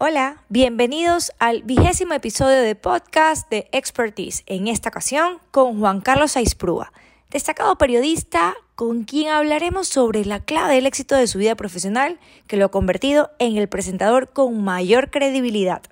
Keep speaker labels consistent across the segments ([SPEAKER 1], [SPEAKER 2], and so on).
[SPEAKER 1] Hola, bienvenidos al vigésimo episodio de podcast de Expertise, en esta ocasión con Juan Carlos Aisprúa, destacado periodista con quien hablaremos sobre la clave del éxito de su vida profesional que lo ha convertido en el presentador con mayor credibilidad.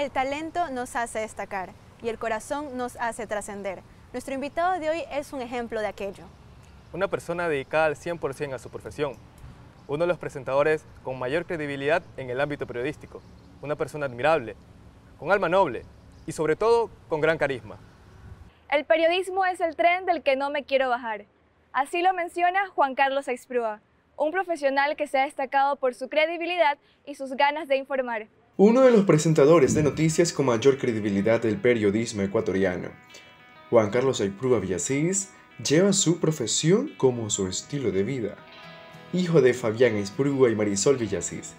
[SPEAKER 2] El talento nos hace destacar y el corazón nos hace trascender. Nuestro invitado de hoy es un ejemplo de aquello.
[SPEAKER 3] Una persona dedicada al 100% a su profesión. Uno de los presentadores con mayor credibilidad en el ámbito periodístico. Una persona admirable, con alma noble y sobre todo con gran carisma.
[SPEAKER 4] El periodismo es el tren del que no me quiero bajar. Así lo menciona Juan Carlos Aixprúa, un profesional que se ha destacado por su credibilidad y sus ganas de informar.
[SPEAKER 5] Uno de los presentadores de noticias con mayor credibilidad del periodismo ecuatoriano, Juan Carlos Aiprúa Villasís, lleva su profesión como su estilo de vida. Hijo de Fabián Aiprúa y Marisol Villasís.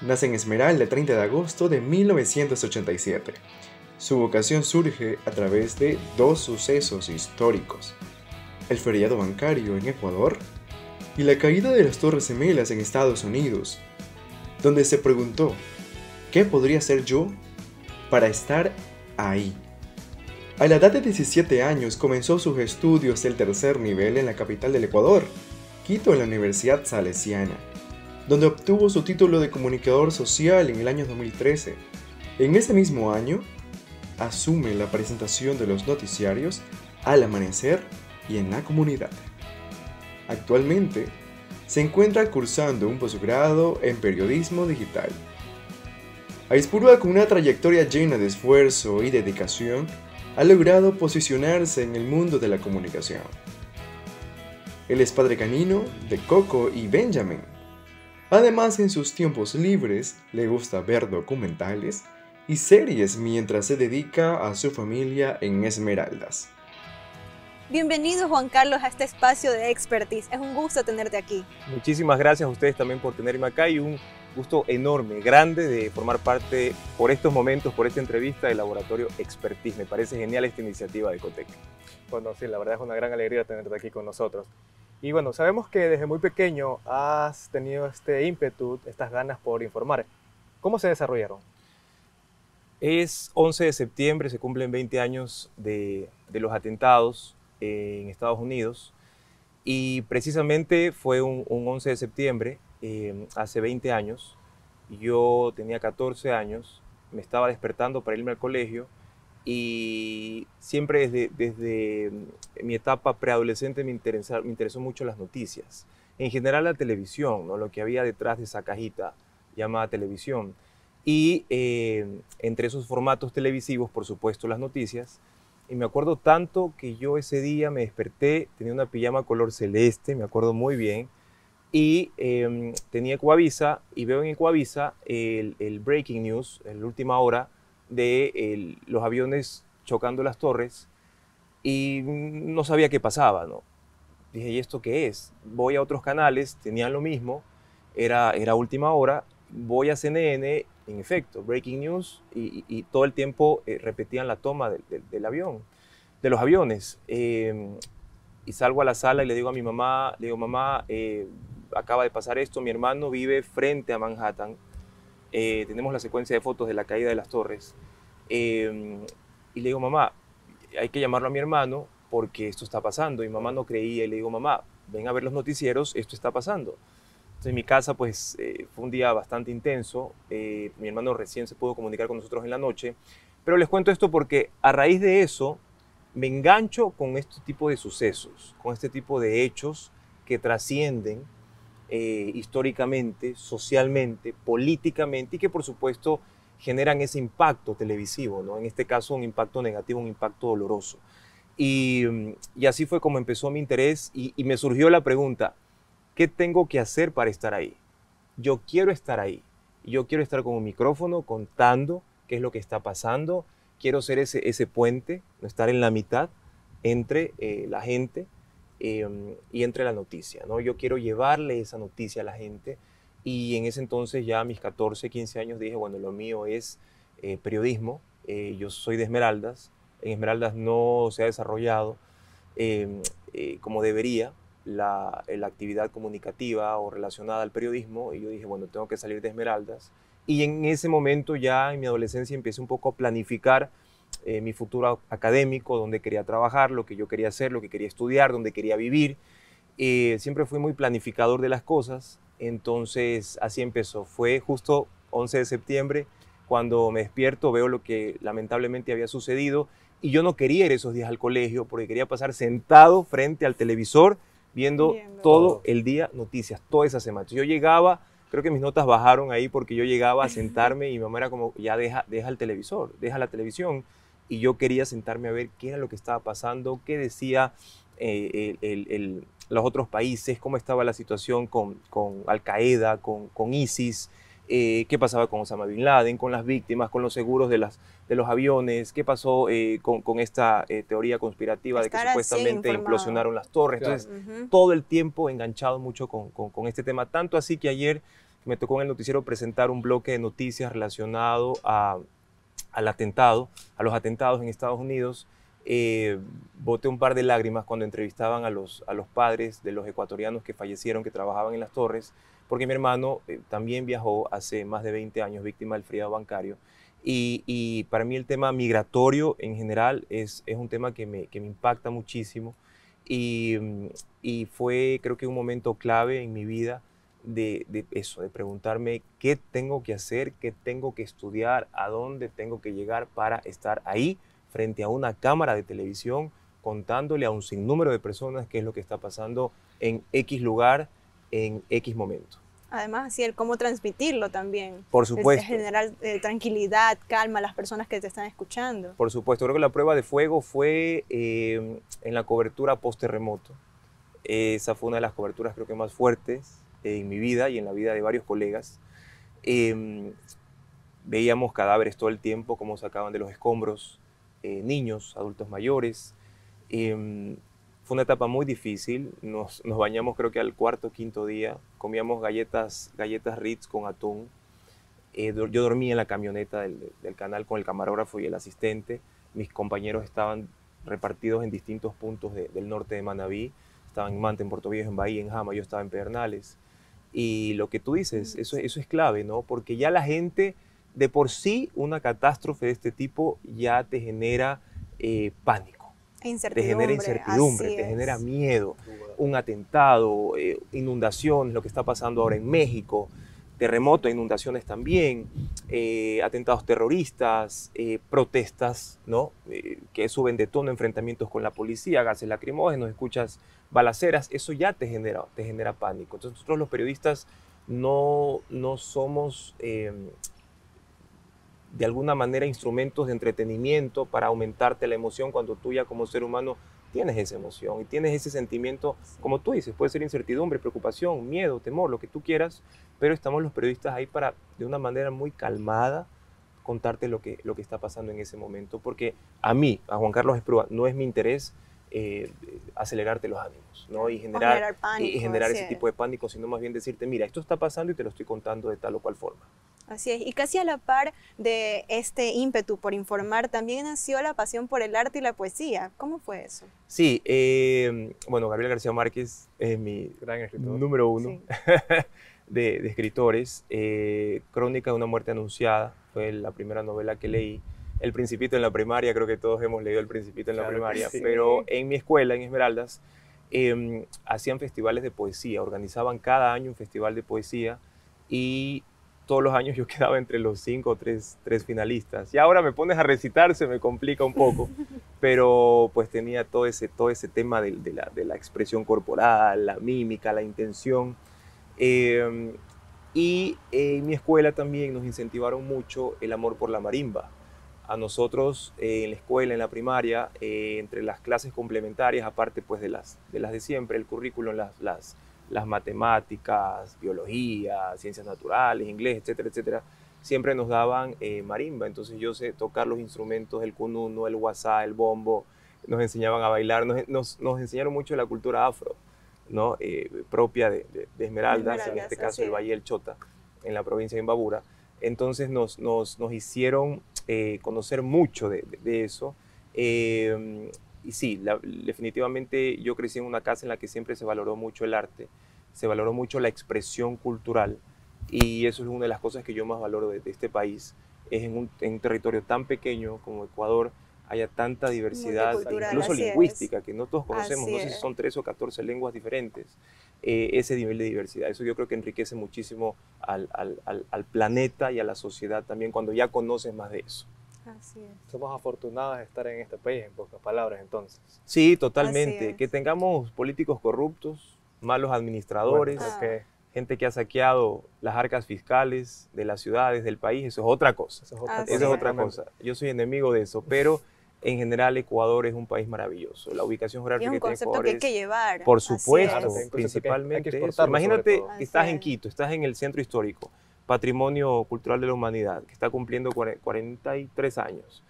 [SPEAKER 5] Nace en Esmeralda el 30 de agosto de 1987. Su vocación surge a través de dos sucesos históricos. El feriado bancario en Ecuador y la caída de las Torres Gemelas en Estados Unidos, donde se preguntó ¿Qué podría hacer yo para estar ahí? A la edad de 17 años comenzó sus estudios del tercer nivel en la capital del Ecuador, Quito, en la Universidad Salesiana, donde obtuvo su título de comunicador social en el año 2013. En ese mismo año, asume la presentación de los noticiarios al amanecer y en la comunidad. Actualmente, se encuentra cursando un posgrado en periodismo digital Aispurua, con una trayectoria llena de esfuerzo y dedicación, ha logrado posicionarse en el mundo de la comunicación. Él es padre canino de Coco y Benjamin. Además, en sus tiempos libres le gusta ver documentales y series mientras se dedica a su familia en Esmeraldas.
[SPEAKER 2] Bienvenido Juan Carlos a este espacio de expertise. Es un gusto tenerte aquí.
[SPEAKER 3] Muchísimas gracias a ustedes también por tenerme acá y un gusto enorme, grande de formar parte por estos momentos, por esta entrevista del laboratorio Expertise. Me parece genial esta iniciativa de Ecotec. Bueno, sí, la verdad es una gran alegría tenerte aquí con nosotros. Y bueno, sabemos que desde muy pequeño has tenido este ímpetu, estas ganas por informar. ¿Cómo se desarrollaron? Es 11 de septiembre, se cumplen 20 años de, los atentados en Estados Unidos y precisamente fue un, un 11 de septiembre Em, hace 20 años, yo tenía 14 años, me estaba despertando para irme al colegio y siempre desde, desde mm, mi etapa preadolescente me, me interesó mucho las noticias. En general la televisión, ¿no? lo que había detrás de esa cajita llamada televisión. Y em, entre esos formatos televisivos, por supuesto, las noticias. Y me acuerdo tanto que yo ese día me desperté, tenía una pijama color celeste, me acuerdo muy bien, y em, tenía Ecuavisa y veo en Ecuavisa el, el breaking news, la última hora, de los aviones chocando las torres y no sabía qué pasaba, ¿no? Dije, ¿y esto qué es? Voy a otros canales, tenían lo mismo, era, era última hora, voy a CNN, en efecto, breaking news, y, todo el tiempo eh, repetían la toma del avión, de los aviones. Em, y salgo a la sala y le digo a mi mamá, le digo, mamá, eh, acaba de pasar esto, mi hermano vive frente a Manhattan, eh, tenemos la secuencia de fotos de la caída de las torres, em, y le digo, mamá, hay que llamarlo a mi hermano porque esto está pasando, y mamá no creía, y le digo, mamá, ven a ver los noticieros, esto está pasando. Entonces, en mi casa, pues, eh, fue un día bastante intenso, eh, mi hermano recién se pudo comunicar con nosotros en la noche, pero les cuento esto porque a raíz de eso, me engancho con este tipo de sucesos, con este tipo de hechos que trascienden eh, históricamente, socialmente, políticamente y que por supuesto generan ese impacto televisivo, ¿no? en este caso un impacto negativo, un impacto doloroso. Y, mm, así fue como empezó mi interés y, me surgió la pregunta, ¿qué tengo que hacer para estar ahí? Yo quiero estar ahí, yo quiero estar con un micrófono contando qué es lo que está pasando. Quiero ser ese, ese puente, estar en la mitad entre eh, la gente em, y entre la noticia. ¿no? Yo quiero llevarle esa noticia a la gente y en ese entonces ya a mis 14, 15 años dije, bueno, lo mío es eh, periodismo, eh, yo soy de Esmeraldas, en Esmeraldas no se ha desarrollado em, como debería la, la, actividad comunicativa o relacionada al periodismo y yo dije, bueno, tengo que salir de Esmeraldas. Y en ese momento ya en mi adolescencia empecé un poco a planificar eh, mi futuro académico, donde quería trabajar, lo que yo quería hacer, lo que quería estudiar, donde quería vivir. Eh, siempre fui muy planificador de las cosas, entonces así empezó. Fue justo 11 de septiembre cuando me despierto, veo lo que lamentablemente había sucedido y yo no quería ir esos días al colegio porque quería pasar sentado frente al televisor viendo, todo el día noticias, toda esa semana. Yo llegaba, creo que mis notas bajaron ahí porque yo llegaba a sentarme y mi mamá era como, ya deja, deja el televisor, deja la televisión y yo quería sentarme a ver qué era lo que estaba pasando, qué decía eh, los otros países, cómo estaba la situación con, Al Qaeda, con, ISIS, eh, qué pasaba con Osama Bin Laden, con las víctimas, con los seguros de, las, de los aviones, qué pasó eh, con, esta teoría conspirativa de que supuestamente implosionaron las torres. Entonces, todo el tiempo enganchado mucho con, con, este tema, tanto así que ayer me tocó en el noticiero presentar un bloque de noticias relacionado a al atentado, a los atentados en Estados Unidos, eh, boté un par de lágrimas cuando entrevistaban a los, a los padres de los ecuatorianos que fallecieron, que trabajaban en las torres, porque mi hermano eh, también viajó hace más de 20 años víctima del friado bancario. Y, para mí el tema migratorio en general es, es un tema que me, que me impacta muchísimo y, y, fue creo que un momento clave en mi vida de, eso, de preguntarme qué tengo que hacer, qué tengo que estudiar, a dónde tengo que llegar para estar ahí frente a una cámara de televisión contándole a un sinnúmero de personas qué es lo que está pasando en X lugar, en X momento.
[SPEAKER 2] Además, así el cómo transmitirlo también.
[SPEAKER 3] Por supuesto.
[SPEAKER 2] generar eh, tranquilidad, calma a las personas que te están escuchando.
[SPEAKER 3] Por supuesto. Creo que la prueba de fuego fue eh, en la cobertura post-terremoto. esa fue una de las coberturas creo que más fuertes en mi vida y en la vida de varios colegas. Em, veíamos cadáveres todo el tiempo, como sacaban de los escombros, eh, niños, adultos mayores. Em, fue una etapa muy difícil, nos, nos, bañamos creo que al cuarto quinto día, comíamos galletas, galletas Ritz con atún. Eh, yo dormí en la camioneta del, del, canal con el camarógrafo y el asistente. Mis compañeros estaban repartidos en distintos puntos del norte de Manabí. Estaban en Manta, en Puerto Viejo, en Bahía, en Jama, yo estaba en Pedernales. Y lo que tú dices, eso, eso es clave, ¿no? Porque ya la gente, de por sí, una catástrofe de este tipo ya te genera eh, pánico. Te genera incertidumbre, te genera miedo. Un atentado, eh, inundaciones, lo que está pasando ahora en México, terremoto, inundaciones también, eh, atentados terroristas, protestas, ¿no? que suben de tono, enfrentamientos con la policía, gases lacrimógenos, escuchas balaceras, eso ya te genera, te genera pánico. Entonces nosotros los periodistas no, no somos em, de alguna manera instrumentos de entretenimiento para aumentarte la emoción cuando tú ya como ser humano tienes esa emoción y tienes ese sentimiento, como tú dices, puede ser incertidumbre, preocupación, miedo, temor, lo que tú quieras, pero estamos los periodistas ahí para de una manera muy calmada contarte lo que, lo que está pasando en ese momento, porque a mí, a Juan Carlos Esprúa, no es mi interés eh, acelerarte los ánimos ¿no? y generar, y generar ese tipo de pánico, sino más bien decirte, mira, esto está pasando y te lo estoy contando de tal o cual forma.
[SPEAKER 2] Así es, y casi a la par de este ímpetu por informar, también nació la pasión por el arte y la poesía. ¿Cómo fue eso?
[SPEAKER 3] Sí, eh, bueno, Gabriel García Márquez es mi gran escritor número uno de, escritores. Eh, Crónica de una muerte anunciada fue la primera novela que leí. El Principito en la primaria, creo que todos hemos leído El Principito en la primaria, pero en mi escuela, en Esmeraldas, em, hacían festivales de poesía, organizaban cada año un festival de poesía y todos los años yo quedaba entre los cinco o tres, tres finalistas. Y ahora me pones a recitar, se me complica un poco, pero pues tenía todo ese, todo ese tema de, la, de la, expresión corporal, la mímica, la intención. Em, y en mi escuela también nos incentivaron mucho el amor por la marimba a nosotros eh, en la escuela, en la primaria, eh, entre las clases complementarias, aparte pues de las de, las de siempre, el currículum, las, las, las matemáticas, biología, ciencias naturales, inglés, etcétera, etcétera, siempre nos daban eh, marimba, entonces yo sé tocar los instrumentos, el cununo, el guasá, el bombo, nos enseñaban a bailar, nos, nos, enseñaron mucho la cultura afro, ¿no? Eh, propia de, Esmeraldas, en este caso el Valle del Chota, en la provincia de Imbabura. Entonces nos, nos, nos hicieron eh, conocer mucho de, eso. y sí, definitivamente yo crecí en una casa en la que siempre se valoró mucho el arte, se valoró mucho la expresión cultural y eso es una de las cosas que yo más valoro de, este país, es en un, territorio tan pequeño como Ecuador haya tanta diversidad, incluso lingüística, que no todos conocemos, no sé si son 13 o 14 lenguas diferentes, eh, ese nivel de diversidad. Eso yo creo que enriquece muchísimo al, al, al, planeta y a la sociedad también cuando ya conoces más de eso.
[SPEAKER 6] Así es. Somos afortunados de estar en este país, en pocas palabras, entonces.
[SPEAKER 3] Sí, totalmente. Que tengamos políticos corruptos, malos administradores, gente que ha saqueado las arcas fiscales de las ciudades, del país, eso es otra cosa. Eso es otra, cosa. Yo soy enemigo de eso, pero en general Ecuador es un país maravilloso. La ubicación geográfica
[SPEAKER 2] es un concepto que hay que llevar.
[SPEAKER 3] Por supuesto, principalmente eso. Imagínate que estás en Quito, estás en el centro histórico, Patrimonio Cultural de la Humanidad, que está cumpliendo 43 años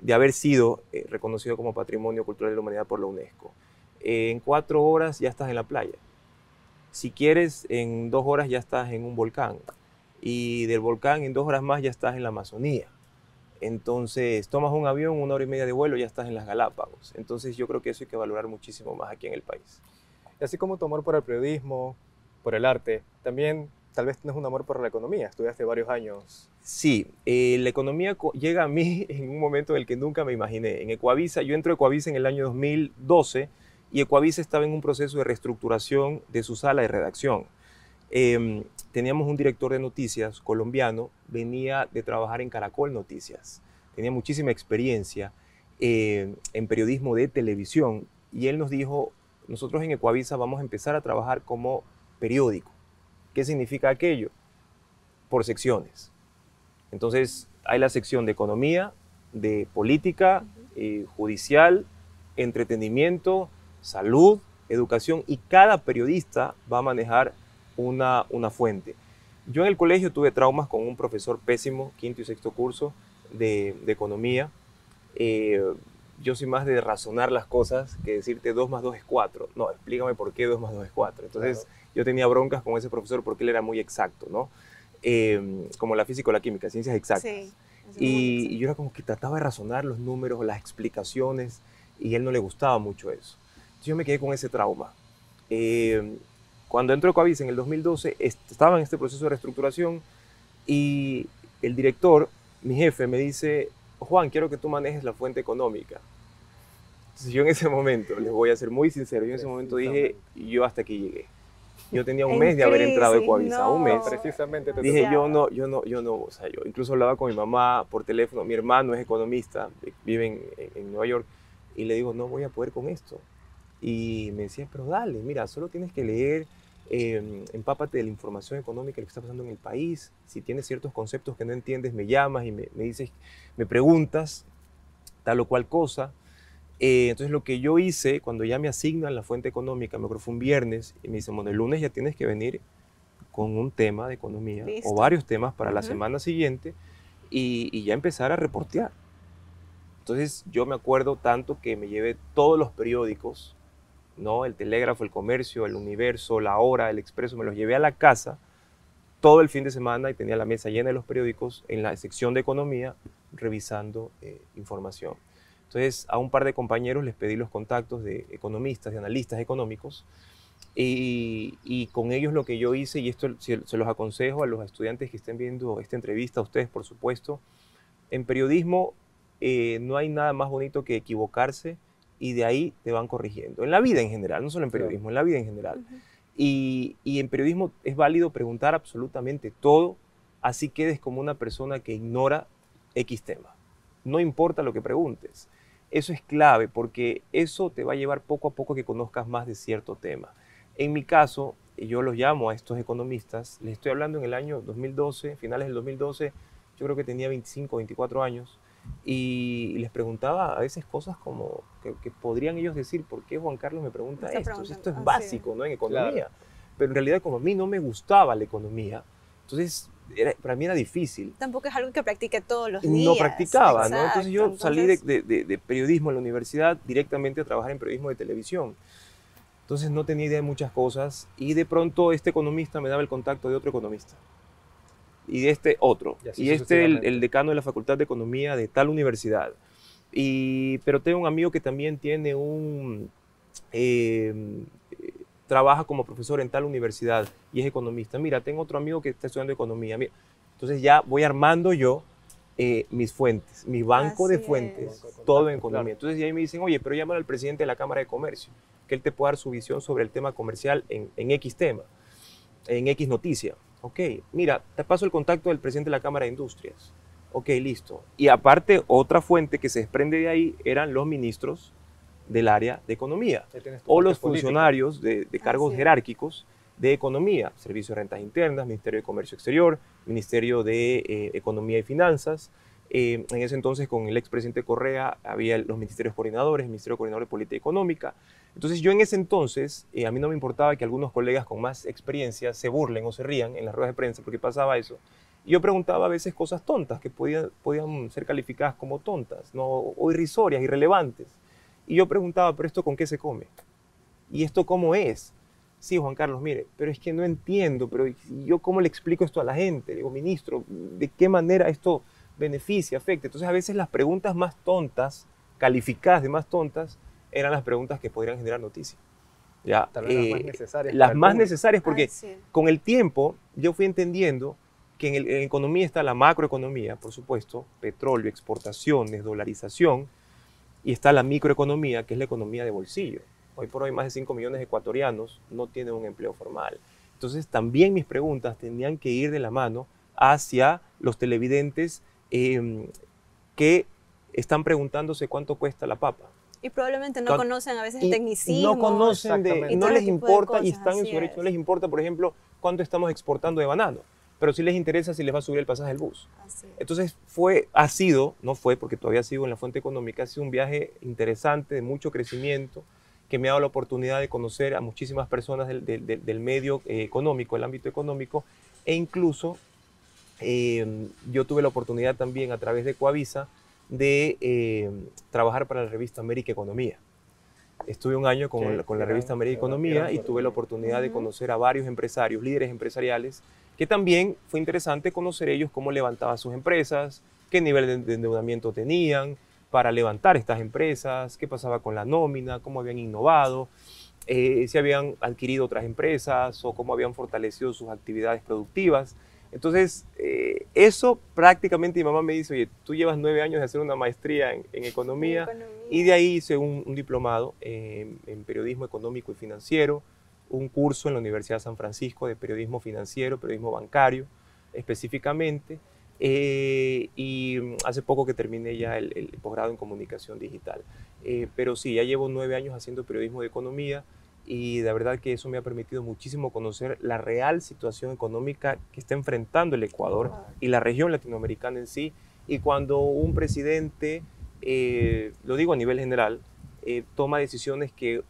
[SPEAKER 3] de haber sido eh, reconocido como Patrimonio Cultural de la Humanidad por la UNESCO. en cuatro horas ya estás en la playa si quieres, en dos horas ya estás en un volcán. Y del volcán en dos horas más ya estás en la Amazonía. Entonces, tomas un avión, una hora y media de vuelo, ya estás en las Galápagos. Entonces, yo creo que eso hay que valorar muchísimo más aquí en el país.
[SPEAKER 6] Y así como tu amor por el periodismo, por el arte, también tal vez tienes un amor por la economía. Estudiaste varios años.
[SPEAKER 3] Sí, eh, la economía llega a mí en un momento en el que nunca me imaginé. En Ecuavisa, yo entro a Ecuavisa en el año 2012 y Ecuavisa estaba en un proceso de reestructuración de su sala de redacción. Em, teníamos un director de noticias colombiano, venía de trabajar en Caracol Noticias, tenía muchísima experiencia eh, en periodismo de televisión y él nos dijo, nosotros en Ecuavisa vamos a empezar a trabajar como periódico. ¿Qué significa aquello? Por secciones. Entonces hay la sección de economía, de política, eh, judicial, entretenimiento, salud, educación y cada periodista va a manejar una, una fuente. Yo en el colegio tuve traumas con un profesor pésimo, quinto y sexto curso de, economía. Eh, yo soy más de razonar las cosas que decirte 2 más 2 es 4. No, explícame por qué 2 más 2 es 4. Entonces yo tenía broncas con ese profesor porque él era muy exacto, ¿no? Eh, como la física o la química, ciencias exactas. Sí, y, y, yo era como que trataba de razonar los números, las explicaciones, y a él no le gustaba mucho eso yo me quedé con ese trauma. Eh, cuando entró a Coavisa en el 2012, estaba en este proceso de reestructuración y el director, mi jefe, me dice, Juan, quiero que tú manejes la fuente económica. Entonces yo en ese momento, les voy a ser muy sincero, yo en ese momento dije, yo hasta aquí llegué. Yo tenía un mes de haber entrado a Coavisa, un mes.
[SPEAKER 6] Precisamente te
[SPEAKER 3] Dije, yo no, yo no, yo no, o sea, yo incluso hablaba con mi mamá por teléfono, mi hermano es economista, vive en, en Nueva York, y le digo, no voy a poder con esto. Y me decía, pero dale, mira, solo tienes que leer, eh, empápate de la información económica, lo que está pasando en el país. Si tienes ciertos conceptos que no entiendes, me llamas y me, dices, me preguntas tal o cual cosa. Eh, entonces lo que yo hice, cuando ya me asignan la fuente económica, me acuerdo fue un viernes, y me dicen, bueno, el lunes ya tienes que venir con un tema de economía o varios temas para la semana siguiente y, y, ya empezar a reportear. Entonces yo me acuerdo tanto que me llevé todos los periódicos ¿no? El Telégrafo, el Comercio, el Universo, La Hora, el Expreso, me los llevé a la casa todo el fin de semana y tenía la mesa llena de los periódicos en la sección de economía revisando eh, información. Entonces a un par de compañeros les pedí los contactos de economistas, de analistas económicos y, con ellos lo que yo hice, y esto se, los aconsejo a los estudiantes que estén viendo esta entrevista, a ustedes por supuesto, en periodismo eh, no hay nada más bonito que equivocarse y de ahí te van corrigiendo. En la vida en general, no solo en periodismo, en la vida en general. y, en periodismo es válido preguntar absolutamente todo, así quedes como una persona que ignora X tema. No importa lo que preguntes. Eso es clave porque eso te va a llevar poco a poco a que conozcas más de cierto tema. En mi caso, yo los llamo a estos economistas, les estoy hablando en el año 2012, finales del 2012, yo creo que tenía 25, 24 años y les preguntaba a veces cosas como que, podrían ellos decir, ¿por qué Juan Carlos me pregunta esto? Esto es ah, básico, ¿no? En economía. Pero en realidad como a mí no me gustaba la economía, entonces era- para mí era difícil.
[SPEAKER 2] Tampoco es algo que practique todos los días.
[SPEAKER 3] No practicaba, ¿no? Entonces yo
[SPEAKER 2] Exacto,
[SPEAKER 3] salí de,
[SPEAKER 2] entonces-
[SPEAKER 3] de- de- de periodismo en la universidad directamente a trabajar en periodismo de televisión. Entonces no tenía idea de muchas cosas y de pronto este economista me daba el contacto de otro economista y de este otro.
[SPEAKER 6] Y
[SPEAKER 3] Y, este el, el decano de la Facultad de Economía de tal universidad. Y, pero tengo un amigo que también tiene un... eh, trabaja como profesor en tal universidad y es economista. Mira, tengo otro amigo que está estudiando economía. Mira, entonces ya voy armando yo eh, mis fuentes, mi banco de
[SPEAKER 2] Así
[SPEAKER 3] fuentes,
[SPEAKER 2] es.
[SPEAKER 6] De
[SPEAKER 3] todo en economía.
[SPEAKER 6] claro.
[SPEAKER 3] Entonces ya ahí me dicen, oye, pero llámalo al presidente de la Cámara de Comercio, que él te pueda dar su visión sobre el tema comercial en, en X tema, en X noticia. Ok, mira, te paso el contacto del presidente de la Cámara de Industrias. Ok, listo. Y aparte, otra fuente que se desprende de ahí eran los ministros del área de economía o los funcionarios de, de cargos jerárquicos de economía, Servicio de Rentas Internas, Ministerio de Comercio Exterior, Ministerio de eh, Economía y Finanzas. Eh, en ese entonces con el expresidente Correa había los ministerios coordinadores, el Ministerio Coordinador de Política Económica. Entonces yo en ese entonces, eh, a mí no me importaba que algunos colegas con más experiencia se burlen o se rían en las ruedas de prensa porque pasaba eso. Yo preguntaba a veces cosas tontas que podían, podían ser calificadas como tontas ¿no? o irrisorias, irrelevantes. Y yo preguntaba, ¿pero esto con qué se come? ¿Y esto cómo es? Sí, Juan Carlos, mire, pero es que no entiendo, pero ¿y yo cómo le explico esto a la gente? Digo, ministro, ¿de qué manera esto beneficia, afecta? Entonces a veces las preguntas más tontas, calificadas de más tontas, eran las preguntas que podrían generar noticia. Ya,
[SPEAKER 6] Tal vez las más
[SPEAKER 3] eh,
[SPEAKER 6] necesarias.
[SPEAKER 3] las más
[SPEAKER 6] público.
[SPEAKER 3] necesarias porque
[SPEAKER 2] es.
[SPEAKER 3] con el tiempo yo fui entendiendo que en, el- en economía está la macroeconomía, por supuesto, petróleo, exportaciones, dolarización, y está la microeconomía, que es la economía de bolsillo. Hoy por hoy más de 5 millones de ecuatorianos no tienen un empleo formal. Entonces también mis preguntas tenían que ir de la mano hacia los televidentes eh, que están preguntándose cuánto cuesta la papa.
[SPEAKER 2] Y probablemente no conocen a veces
[SPEAKER 3] Y
[SPEAKER 2] tecnicismo.
[SPEAKER 3] no conocen de,
[SPEAKER 6] Exactamente.
[SPEAKER 3] y
[SPEAKER 2] Y
[SPEAKER 3] no les importa y están en su derecho,
[SPEAKER 2] es.
[SPEAKER 3] no les importa, por ejemplo, cuánto estamos exportando de banano, pero sí les interesa si les va a subir el pasaje del bus.
[SPEAKER 2] Así es.
[SPEAKER 3] Entonces fue, ha sido, no fue porque todavía sigo en la fuente económica, ha sido un viaje interesante, de mucho crecimiento, que me ha dado la oportunidad de conocer a muchísimas personas del, del- del- del medio eh, económico, el ámbito económico, e incluso eh, yo tuve la oportunidad también a través de Coavisa de eh, trabajar para la revista América Economía. Estuve un año con, la- con la
[SPEAKER 6] gran-
[SPEAKER 3] revista América Economía y tuve la
[SPEAKER 6] oportunidad.
[SPEAKER 3] de conocer a varios empresarios, líderes empresariales, que también fue interesante conocer ellos cómo levantaban sus empresas, qué nivel de- de endeudamiento tenían para levantar estas empresas, qué pasaba con la nómina, cómo habían innovado, eh, si habían adquirido otras empresas o cómo habían fortalecido sus actividades productivas. Entonces, eh, eso prácticamente mi mamá me dice, oye, tú llevas nueve años de hacer una maestría en, en economía,
[SPEAKER 2] Economía.
[SPEAKER 3] y de ahí hice un, un diplomado en, en periodismo económico y financiero, un curso en la Universidad de San Francisco de periodismo financiero, periodismo bancario específicamente, eh, y hace poco que terminé ya el, el posgrado en comunicación digital. Eh, pero sí, ya llevo nueve años haciendo periodismo de economía y de verdad que eso me ha permitido muchísimo conocer la real situación económica que está enfrentando el Ecuador y la región latinoamericana en sí. Y cuando un presidente, eh, lo digo a nivel general, eh, toma decisiones que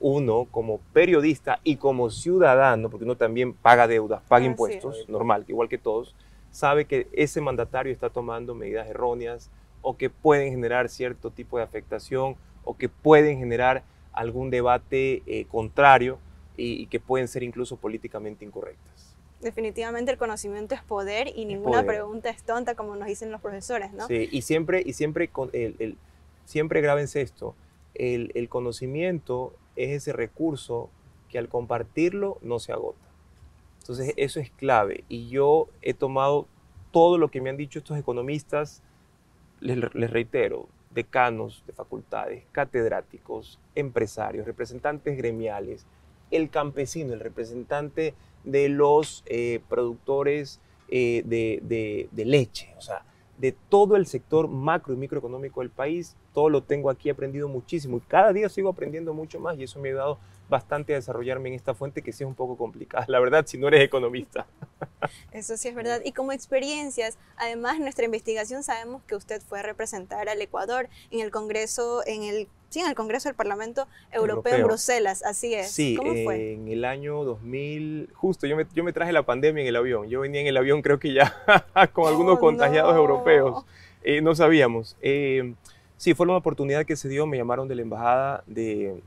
[SPEAKER 3] uno como periodista y como ciudadano, porque uno también paga deudas, paga impuestos,
[SPEAKER 6] es.
[SPEAKER 3] normal, igual que todos, sabe que ese mandatario está tomando medidas erróneas o que pueden generar cierto tipo de afectación o que pueden generar algún debate eh, contrario y, y que pueden ser incluso políticamente incorrectas.
[SPEAKER 2] Definitivamente el conocimiento es poder y ninguna
[SPEAKER 3] poder.
[SPEAKER 2] pregunta es tonta, como nos dicen los profesores, ¿no?
[SPEAKER 3] Sí, y siempre, y siempre, con el, el- siempre grábense esto, el, el conocimiento es ese recurso que al compartirlo no se agota. Entonces eso es clave y yo he tomado todo lo que me han dicho estos economistas, les, les reitero, decanos de facultades, catedráticos, empresarios, representantes gremiales, el campesino, el representante de los eh, productores eh, de, de- de leche, o sea, de todo el sector macro y microeconómico del país, todo lo tengo aquí aprendido muchísimo y cada día sigo aprendiendo mucho más y eso me ha ayudado bastante a desarrollarme en esta fuente que sí es un poco complicada, la verdad, si no eres economista.
[SPEAKER 2] Eso sí es verdad. Y como experiencias, además nuestra investigación sabemos que usted fue a representar al Ecuador en el Congreso, en el, sí, en el Congreso del Parlamento Europeo, en Bruselas, así es.
[SPEAKER 3] Sí,
[SPEAKER 2] ¿Cómo fue?
[SPEAKER 3] en el año 2000, justo, yo me, yo me traje la pandemia en el avión, yo venía en el avión creo que ya con algunos
[SPEAKER 2] Oh,
[SPEAKER 3] contagiados
[SPEAKER 2] no.
[SPEAKER 3] europeos, Eh, no sabíamos. Eh, sí, fue una oportunidad que se dio, me llamaron de la Embajada de,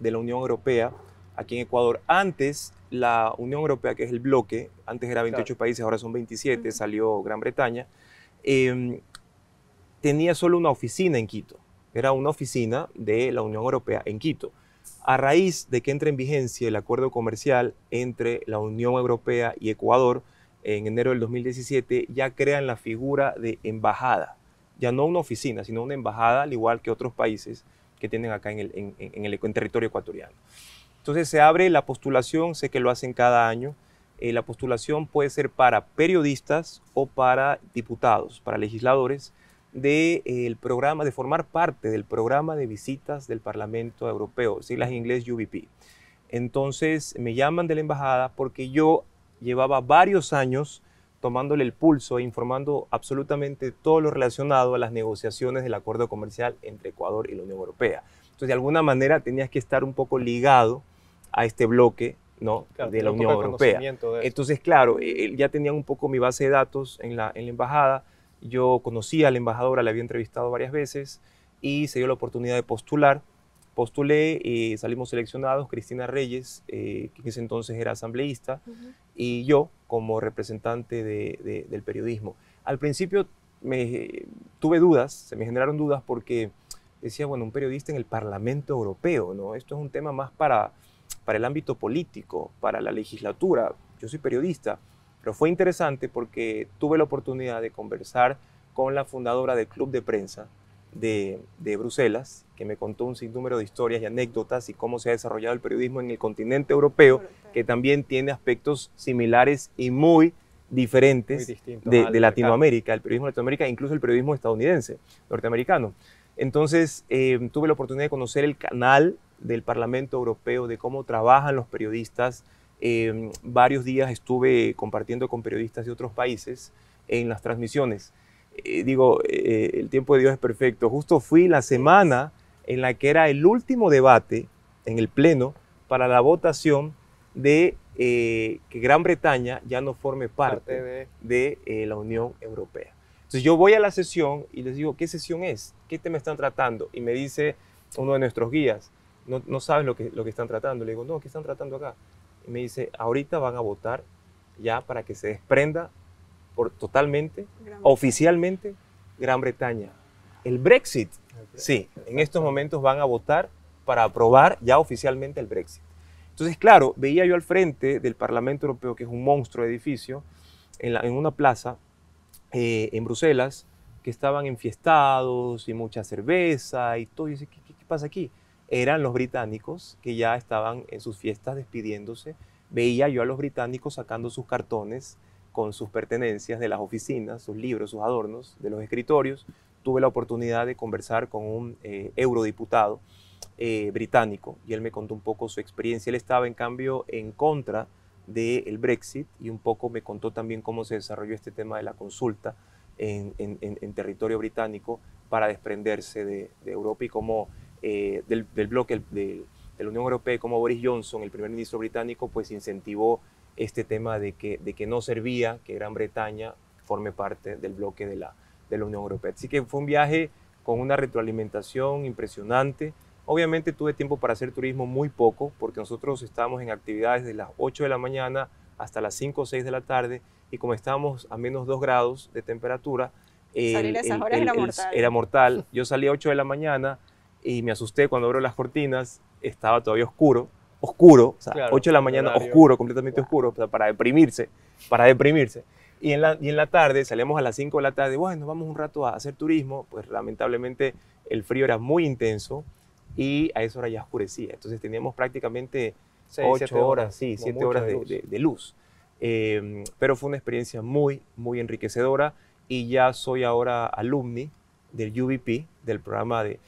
[SPEAKER 3] de la Unión Europea aquí en Ecuador. Antes, la Unión Europea, que es el bloque, antes era 28 países, ahora son 27,
[SPEAKER 2] Ujú.
[SPEAKER 3] salió Gran Bretaña, eh, tenía solo una oficina en Quito. Era una oficina de la Unión Europea en Quito. A raíz de que entra en vigencia el acuerdo comercial entre la Unión Europea y Ecuador en enero del 2017, ya crean la figura de embajada. Ya no una oficina, sino una embajada, al igual que otros países que tienen acá en el, en- en el- en territorio ecuatoriano. Entonces se abre la postulación, sé que lo hacen cada año. eh, la postulación puede ser para periodistas o para diputados, para legisladores, del programa, de formar parte del programa de visitas del Parlamento Europeo, siglas en inglés UVP. Entonces me llaman de la embajada porque yo llevaba varios años tomándole el pulso e informando absolutamente todo lo relacionado a las negociaciones del acuerdo comercial entre Ecuador y la Unión Europea. Entonces, de alguna manera tenías que estar un poco ligado a este bloque ¿no?
[SPEAKER 6] Claro,
[SPEAKER 3] de la Unión
[SPEAKER 6] de
[SPEAKER 3] Europea.
[SPEAKER 6] de.
[SPEAKER 3] Entonces, claro, eh, ya tenían un poco mi base de datos en la, en la embajada. Yo conocía a la embajadora, la había entrevistado varias veces y se dio la oportunidad de postular. Postulé y salimos seleccionados, Cristina Reyes, eh, que en ese entonces era asambleísta, y yo como representante de- de- del periodismo. Al principio me, tuve dudas, se me generaron dudas porque decía, bueno, un periodista en el Parlamento Europeo, ¿no? Esto es un tema más para, para el ámbito político, para la legislatura. Yo soy periodista, pero fue interesante porque tuve la oportunidad de conversar con la fundadora del Club de Prensa de, de Bruselas, que me contó un sinnúmero de historias y anécdotas y cómo se ha desarrollado el periodismo en el continente europeo, que también tiene aspectos similares y muy diferentes de, de
[SPEAKER 6] de
[SPEAKER 3] Latinoamérica, el periodismo de Latinoamérica, incluso el periodismo estadounidense, norteamericano. Entonces, eh, tuve la oportunidad de conocer el canal del Parlamento Europeo, de cómo trabajan los periodistas. Eh, varios días estuve compartiendo con periodistas de otros países en las transmisiones. Eh, digo, eh, el tiempo de Dios es perfecto. Justo fui la semana en la que era el último debate en el Pleno para la votación de eh, que Gran Bretaña ya no forme parte
[SPEAKER 6] parte de
[SPEAKER 3] de la Unión Europea. Entonces yo voy a la sesión y les digo, ¿qué sesión es? ¿Qué tema están tratando? Y me dice uno de nuestros guías, no, no sabes lo que, lo que están tratando. Le digo, no, ¿qué están tratando acá? Y me dice, ahorita van a votar ya para que se desprenda por, totalmente,
[SPEAKER 2] Gran-
[SPEAKER 3] oficialmente, Gran Bretaña. El Brexit, sí, en estos momentos van a votar para aprobar ya oficialmente el Brexit. Entonces, claro, veía yo al frente del Parlamento Europeo, que es un monstruo de edificio, en, la- en una plaza eh, en Bruselas, que estaban enfiestados y mucha cerveza y todo. Y dice, ¿qué, qué- qué pasa aquí? Eran los británicos que ya estaban en sus fiestas despidiéndose. Veía yo a los británicos sacando sus cartones con sus pertenencias de las oficinas, sus libros, sus adornos, de los escritorios. Tuve la oportunidad de conversar con un eh, eurodiputado eh, británico y él me contó un poco su experiencia. Él estaba en cambio en contra del Brexit y un poco me contó también cómo se desarrolló este tema de la consulta en territorio británico para desprenderse de, de Europa y cómo eh, del, del bloque de la Unión Europea y cómo Boris Johnson, el primer ministro británico, pues incentivó este tema de que, de que no servía que Gran Bretaña forme parte del bloque de la, de la Unión Europea. Así que fue un viaje con una retroalimentación impresionante. Obviamente tuve tiempo para hacer turismo muy poco, porque nosotros estábamos en actividades de las 8 de la mañana hasta las 5 o 6 de la tarde, y como estábamos a menos 2 grados de temperatura,
[SPEAKER 2] Salir a esas horas era mortal.
[SPEAKER 3] era mortal. Yo salí a 8 de la mañana y me asusté cuando abro las cortinas, estaba todavía oscuro, oscuro, o sea,
[SPEAKER 6] Claro,
[SPEAKER 3] 8 de la mañana
[SPEAKER 6] horario.
[SPEAKER 3] oscuro, completamente oscuro, o sea, para deprimirse, para deprimirse. Y en, la, y en la tarde, salíamos a las 5 de la tarde, bueno, vamos un rato a hacer turismo, pues lamentablemente el frío era muy intenso y a esa hora ya oscurecía. Entonces teníamos prácticamente
[SPEAKER 6] Seis,
[SPEAKER 3] 8
[SPEAKER 6] siete
[SPEAKER 3] horas, sí,
[SPEAKER 6] como
[SPEAKER 3] 7
[SPEAKER 6] mucho
[SPEAKER 3] horas
[SPEAKER 6] de
[SPEAKER 3] de,
[SPEAKER 6] luz.
[SPEAKER 3] de- de luz. Eh, pero fue una experiencia muy, muy enriquecedora y ya soy ahora alumni del UVP, del programa de,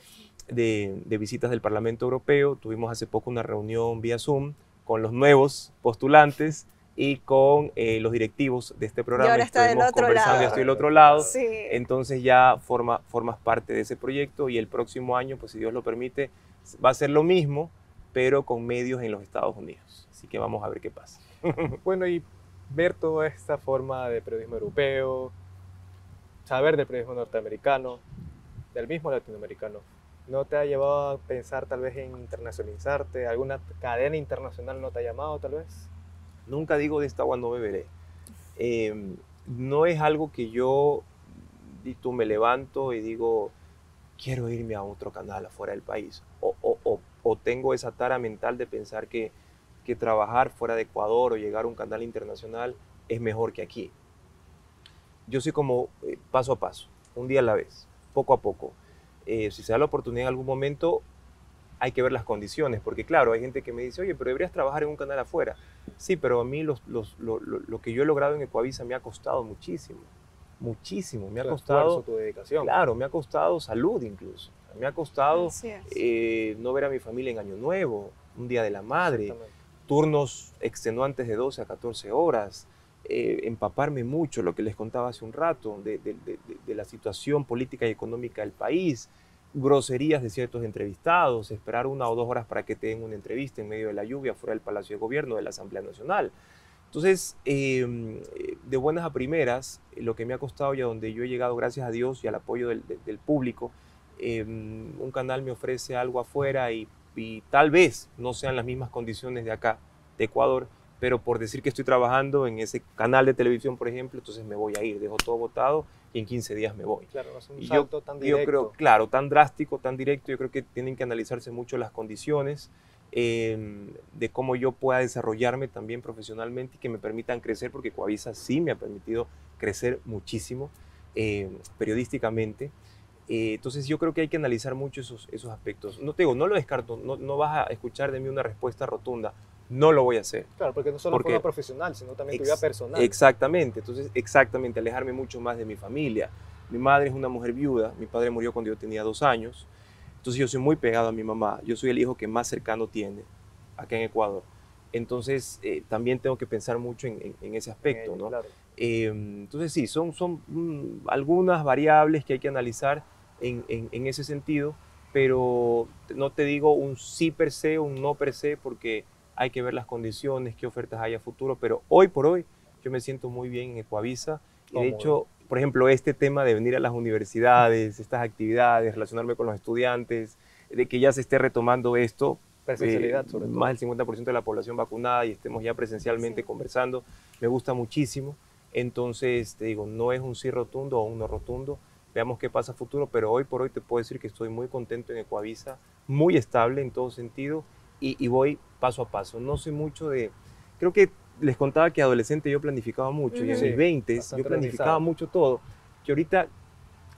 [SPEAKER 3] de, de visitas del Parlamento Europeo. Tuvimos hace poco una reunión vía Zoom con los nuevos postulantes y con eh, los directivos de este programa.
[SPEAKER 2] Y ahora está del otro lado.
[SPEAKER 3] Ya estoy del otro lado.
[SPEAKER 2] Sí.
[SPEAKER 3] Entonces ya forma, formas parte de ese proyecto y el próximo año, pues si Dios lo permite, va a ser lo mismo, pero con medios en los Estados Unidos. Así que vamos a ver qué pasa.
[SPEAKER 6] bueno, y ver toda esta forma de periodismo europeo, saber del periodismo norteamericano, del mismo latinoamericano, ¿no te ha llevado a pensar tal vez en internacionalizarte? ¿Alguna cadena internacional no te ha llamado tal vez?
[SPEAKER 3] Nunca digo de esta agua no beberé. Eh, no es algo que yo tú me levanto y digo, quiero irme a otro canal afuera del país. O, o, o, o tengo esa tara mental de pensar que, que trabajar fuera de Ecuador o llegar a un canal internacional es mejor que aquí. Yo soy como eh, paso a paso, un día a la vez, poco a poco. Eh, si se da la oportunidad en algún momento, hay que ver las condiciones, porque claro, hay gente que me dice, oye, pero deberías trabajar en un canal afuera. Sí, pero a mí los, los, lo, lo, lo, que yo he logrado en Ecuavisa me ha costado muchísimo, muchísimo. Me ha costado,
[SPEAKER 6] tu dedicación.
[SPEAKER 3] claro, me ha costado salud incluso. Me ha costado eh, no ver a mi familia en Año Nuevo, un Día de la Madre, turnos extenuantes de 12 a 14 horas, eh, empaparme mucho, lo que les contaba hace un rato, de, la situación política y económica del país, groserías de ciertos entrevistados, esperar una o dos horas para que te den una entrevista en medio de la lluvia fuera del Palacio de Gobierno de la Asamblea Nacional. Entonces, eh, de buenas a primeras, lo que me ha costado y a donde yo he llegado, gracias a Dios y al apoyo del, público, eh, un canal me ofrece algo afuera y tal vez no sean las mismas condiciones de acá, de Ecuador, pero por decir que estoy trabajando en ese canal de televisión, por ejemplo, entonces me voy a ir, dejo todo votado y en 15 días me voy.
[SPEAKER 6] Claro, no es un
[SPEAKER 3] Y
[SPEAKER 6] salto tan directo.
[SPEAKER 3] Yo creo, claro, tan drástico, tan directo, yo creo que tienen que analizarse mucho las condiciones eh, de cómo yo pueda desarrollarme también profesionalmente y que me permitan crecer, porque Coavisa sí me ha permitido crecer muchísimo eh, periodísticamente. Eh, entonces yo creo que hay que analizar mucho esos, esos aspectos. No te digo, no lo descarto, no, no vas a escuchar de mí una respuesta rotunda, no lo voy a hacer.
[SPEAKER 6] Claro, porque no solo
[SPEAKER 3] Porque-
[SPEAKER 6] forma profesional, sino también tu vida personal.
[SPEAKER 3] Exactamente, entonces exactamente, alejarme mucho más de mi familia. Mi madre es una mujer viuda, mi padre murió cuando yo tenía dos años, entonces yo soy muy pegado a mi mamá, yo soy el hijo que más cercano tiene acá en Ecuador. Entonces eh, también tengo que pensar mucho en, en- en ese aspecto, ¿no?
[SPEAKER 6] claro.
[SPEAKER 3] Eh, entonces sí, son, son mm, algunas variables que hay que analizar en, en- en ese sentido, pero no te digo un sí per se, un no per se, porque hay que ver las condiciones, qué ofertas hay a futuro, pero hoy por hoy yo me siento muy bien en Ecuavisa y de hecho, por ejemplo, este tema de venir a las universidades, estas actividades, relacionarme con los estudiantes, de que ya se esté retomando esto,
[SPEAKER 6] Presencialidad,
[SPEAKER 3] eh,
[SPEAKER 6] sobre todo.
[SPEAKER 3] más del 50% de la población vacunada y estemos ya presencialmente
[SPEAKER 2] Sí.
[SPEAKER 3] conversando, me gusta muchísimo. Entonces, te digo, no es un sí rotundo o un no rotundo. Veamos qué pasa a futuro, pero hoy por hoy te puedo decir que estoy muy contento en Ecuavisa, muy estable en todo sentido y, y voy paso a paso. No soy mucho de... Creo que les contaba que adolescente yo planificaba mucho y en
[SPEAKER 2] Ujú.
[SPEAKER 3] mis
[SPEAKER 6] Sí,
[SPEAKER 3] 20
[SPEAKER 6] bastante
[SPEAKER 3] yo planificaba mucho todo. Que ahorita,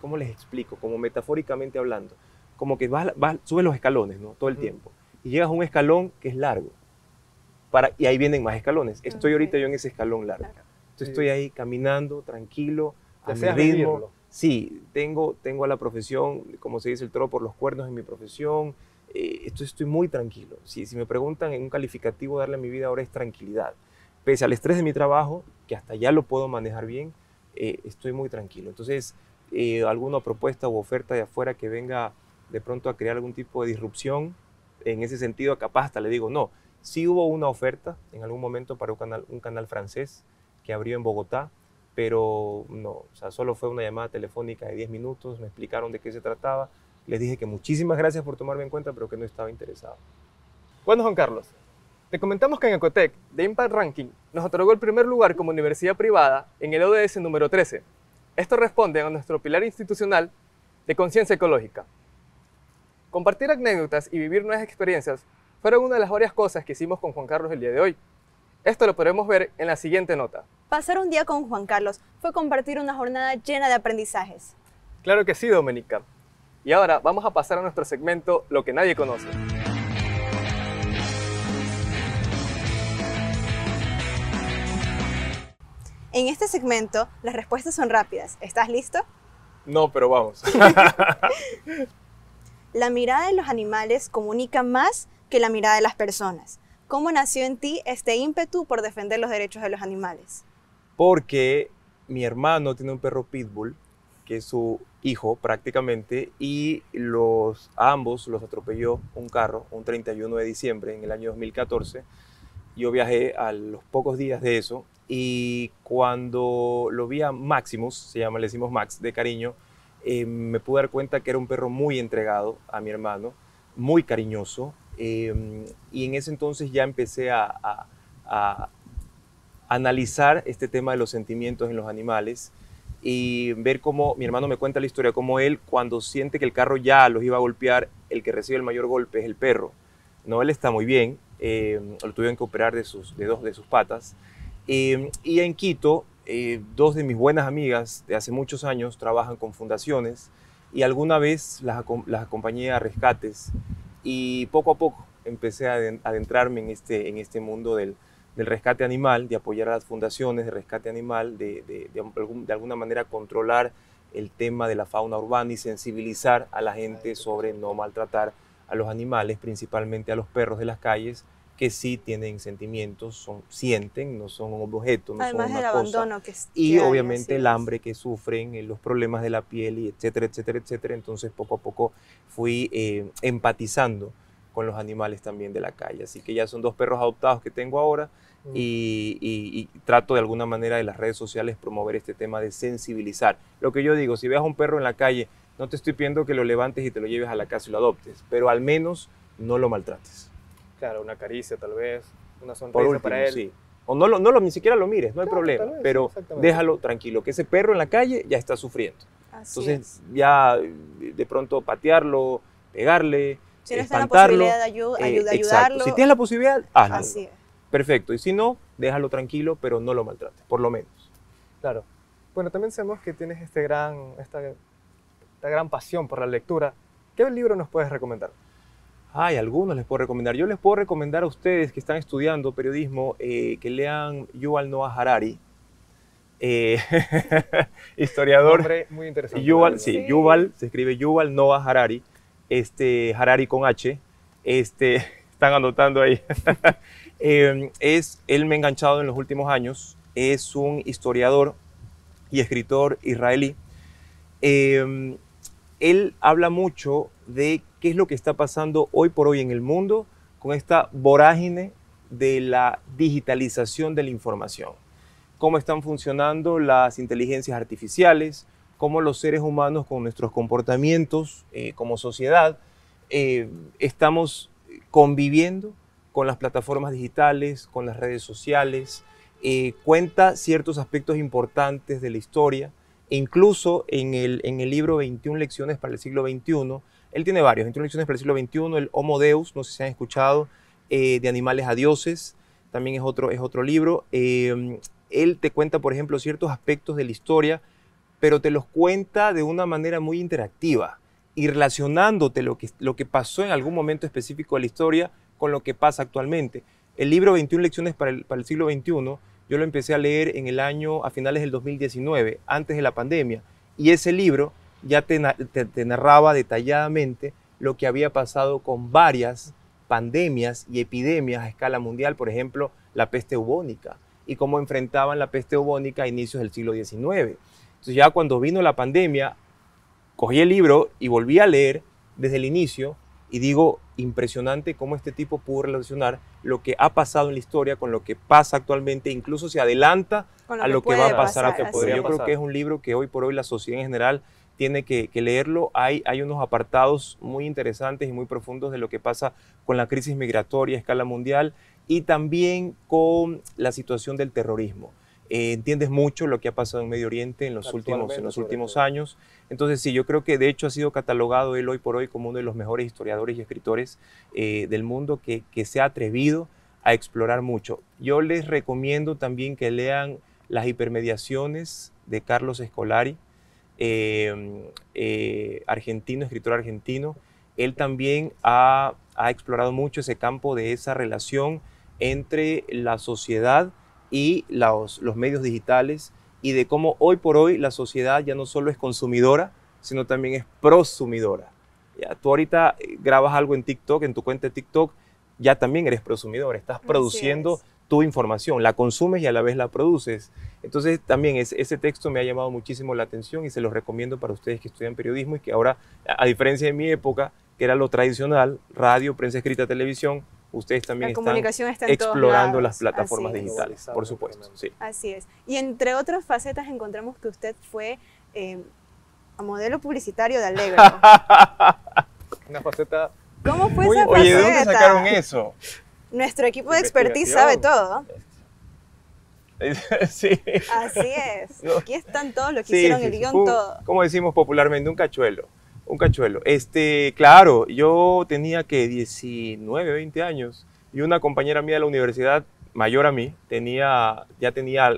[SPEAKER 3] ¿cómo les explico? Como metafóricamente hablando, como que vas, vas- subes los escalones, ¿no? Todo el tiempo. Y llegas a un escalón que es largo. Para, y ahí vienen más escalones. Estoy ahorita yo en ese escalón largo. Entonces
[SPEAKER 6] Sí.
[SPEAKER 3] estoy ahí caminando, tranquilo, a mi ritmo.
[SPEAKER 6] vivirlo.
[SPEAKER 3] Sí, tengo, tengo a la profesión, como se dice, el toro por los cuernos en mi profesión. Eh, esto estoy muy tranquilo. Si, si me preguntan en un calificativo darle a mi vida ahora es tranquilidad. Pese al estrés de mi trabajo, que hasta ya lo puedo manejar bien, eh, estoy muy tranquilo. Entonces, eh, alguna propuesta u oferta de afuera que venga de pronto a crear algún tipo de disrupción, en ese sentido, capaz hasta le digo no. Sí hubo una oferta en algún momento para un canal, un canal francés que abrió en Bogotá, pero no, o sea, solo fue una llamada telefónica de 10 minutos, me explicaron de qué se trataba, les dije que muchísimas gracias por tomarme en cuenta, pero que no estaba interesado.
[SPEAKER 6] Bueno, Juan Carlos, te comentamos que en Ecotec, de Impact Ranking, nos otorgó el primer lugar como universidad privada en el ODS número 13. Esto responde a nuestro pilar institucional de conciencia ecológica. Compartir anécdotas y vivir nuevas experiencias fueron una de las varias cosas que hicimos con Juan Carlos el día de hoy. Esto lo podremos ver en la siguiente nota.
[SPEAKER 2] Pasar un día con Juan Carlos fue compartir una jornada llena de aprendizajes.
[SPEAKER 6] Claro que sí, Doménica. Y ahora vamos a pasar a nuestro segmento Lo que nadie conoce.
[SPEAKER 2] En este segmento, las respuestas son rápidas. ¿Estás listo?
[SPEAKER 3] No, pero vamos.
[SPEAKER 2] la mirada de los animales comunica más que la mirada de las personas. ¿Cómo nació en ti este ímpetu por defender los derechos de los animales?
[SPEAKER 3] Porque mi hermano tiene un perro pitbull, que su hijo prácticamente, y los ambos los atropelló un carro un 31 de diciembre en el año 2014. Yo viajé a los pocos días de eso y cuando lo vi a Maximus, se llama, le decimos Max de cariño, eh, me pude dar cuenta que era un perro muy entregado a mi hermano, muy cariñoso, eh, y en ese entonces ya empecé a, a, analizar este tema de los sentimientos en los animales y ver cómo mi hermano me cuenta la historia, cómo él cuando siente que el carro ya los iba a golpear, el que recibe el mayor golpe es el perro. No, él está muy bien, eh, lo tuvieron que operar de, sus, de dos de sus patas, Em, y en Quito, eh, dos de mis buenas amigas de hace muchos años trabajan con fundaciones y alguna vez las, acompañé a rescates y poco a poco empecé a adentrarme en este, en este mundo del, rescate animal, de apoyar a las fundaciones de rescate animal, de, de, alguna manera controlar el tema de la fauna urbana y sensibilizar a la gente sobre no maltratar a los animales, principalmente a los perros de las calles, que sí tienen sentimientos, son, sienten, no son un objeto, no
[SPEAKER 2] Además
[SPEAKER 3] son
[SPEAKER 2] una abandono que
[SPEAKER 3] Y obviamente el hambre que sufren, eh, los problemas de la piel, y etcétera, etcétera, etcétera. Entonces poco a poco fui eh, empatizando con los animales también de la calle. Así que ya son dos perros adoptados que tengo ahora mm. y, y, trato de alguna manera de las redes sociales promover este tema de sensibilizar. Lo que yo digo, si veas un perro en la calle, no te estoy pidiendo que lo levantes y te lo lleves a la casa y lo adoptes, pero al menos no lo maltrates.
[SPEAKER 6] Claro, una caricia tal vez, una sonrisa para él. Sí.
[SPEAKER 3] O no, lo, no lo, ni siquiera lo mires, no hay problema, pero déjalo tranquilo, que ese perro en la calle ya está sufriendo. Entonces ya de pronto patearlo, pegarle, si no está la posibilidad de,
[SPEAKER 2] eh, ayudarlo.
[SPEAKER 3] Si tienes la posibilidad, hazlo. Así es. Perfecto. Y si no, déjalo tranquilo, pero no lo maltrates, por lo menos.
[SPEAKER 6] Claro. Bueno, también sabemos que tienes este gran, esta, esta gran pasión por la lectura. ¿Qué libro nos puedes recomendar?
[SPEAKER 3] Ay, algunos les puedo recomendar. Yo les puedo recomendar a ustedes que están estudiando periodismo eh, que lean Yuval Noah Harari. Eh, historiador.
[SPEAKER 6] Nombre muy interesante.
[SPEAKER 3] Yuval, sí, Yuval, se escribe Yuval Noah Harari. Este, Harari con H. Este, están anotando ahí. Em, es, él me ha enganchado en los últimos años. Es un historiador y escritor israelí. Em, él habla mucho de qué es lo que está pasando hoy por hoy en el mundo con esta vorágine de la digitalización de la información. Cómo están funcionando las inteligencias artificiales, cómo los seres humanos con nuestros comportamientos eh, como sociedad eh, estamos conviviendo con las plataformas digitales, con las redes sociales, eh, cuenta ciertos aspectos importantes de la historia, incluso en el, en el libro 21 lecciones para el siglo XXI, él tiene varios, Introducciones para el siglo XXI, el Homo Deus, no sé si han escuchado, eh, de animales a dioses, también es otro, es otro libro. Em, él te cuenta, por ejemplo, ciertos aspectos de la historia, pero te los cuenta de una manera muy interactiva y relacionándote lo que, lo que pasó en algún momento específico de la historia con lo que pasa actualmente. El libro 21 lecciones para el, para el siglo XXI, yo lo empecé a leer en el año, a finales del 2019, antes de la pandemia, y ese libro ya te, narraba detalladamente lo que había pasado con varias pandemias y epidemias a escala mundial, por ejemplo, la peste bubónica, y cómo enfrentaban la peste bubónica a inicios del siglo XIX. Entonces ya cuando vino la pandemia, cogí el libro y volví a leer desde el inicio y digo, impresionante cómo este tipo pudo relacionar lo que ha pasado en la historia con lo que pasa actualmente, incluso se adelanta a lo que, va a pasar, a que Yo creo que es un libro que hoy por hoy la sociedad en general tiene que, leerlo. Hay, hay unos apartados muy interesantes y muy profundos de lo que pasa con la crisis migratoria a escala mundial y también con la situación del terrorismo. Eh, entiendes mucho lo que ha pasado en Medio Oriente en los últimos, en los últimos años. Entonces, sí, yo creo que de hecho ha sido catalogado él hoy por hoy como uno de los mejores historiadores y escritores eh, del mundo que, que se ha atrevido a explorar mucho. Yo les recomiendo también que lean las hipermediaciones de Carlos Escolari. Em, eh, argentino, escritor argentino, él también ha, explorado mucho ese campo de esa relación entre la sociedad y los, medios digitales y de cómo hoy por hoy la sociedad ya no solo es consumidora, sino también es prosumidora. Ya, tú ahorita eh, grabas algo en TikTok, en tu cuenta de TikTok, ya también eres prosumidor, estás produciendo tu información, la consumes y a la vez la produces. Entonces también ese texto me ha llamado muchísimo la atención y se lo recomiendo para ustedes que estudian periodismo y que ahora, a diferencia de mi época, que era lo tradicional, radio, prensa escrita, televisión, ustedes también están explorando las plataformas digitales, por supuesto. Sí.
[SPEAKER 2] Así es. Y entre otras facetas encontramos que usted fue eh, a modelo publicitario de Allegro.
[SPEAKER 6] Una faceta...
[SPEAKER 2] ¿Cómo fue esa faceta?
[SPEAKER 3] Oye, ¿de dónde sacaron eso?
[SPEAKER 2] Nuestro equipo de expertise sabe todo.
[SPEAKER 3] sí.
[SPEAKER 2] Así es. Aquí están todos los que hicieron el guion, todo.
[SPEAKER 3] Como decimos popularmente, un cachuelo. Un cachuelo. Este, claro, yo tenía que 19, 20 años y una compañera mía de la universidad, mayor a mí, tenía, ya tenía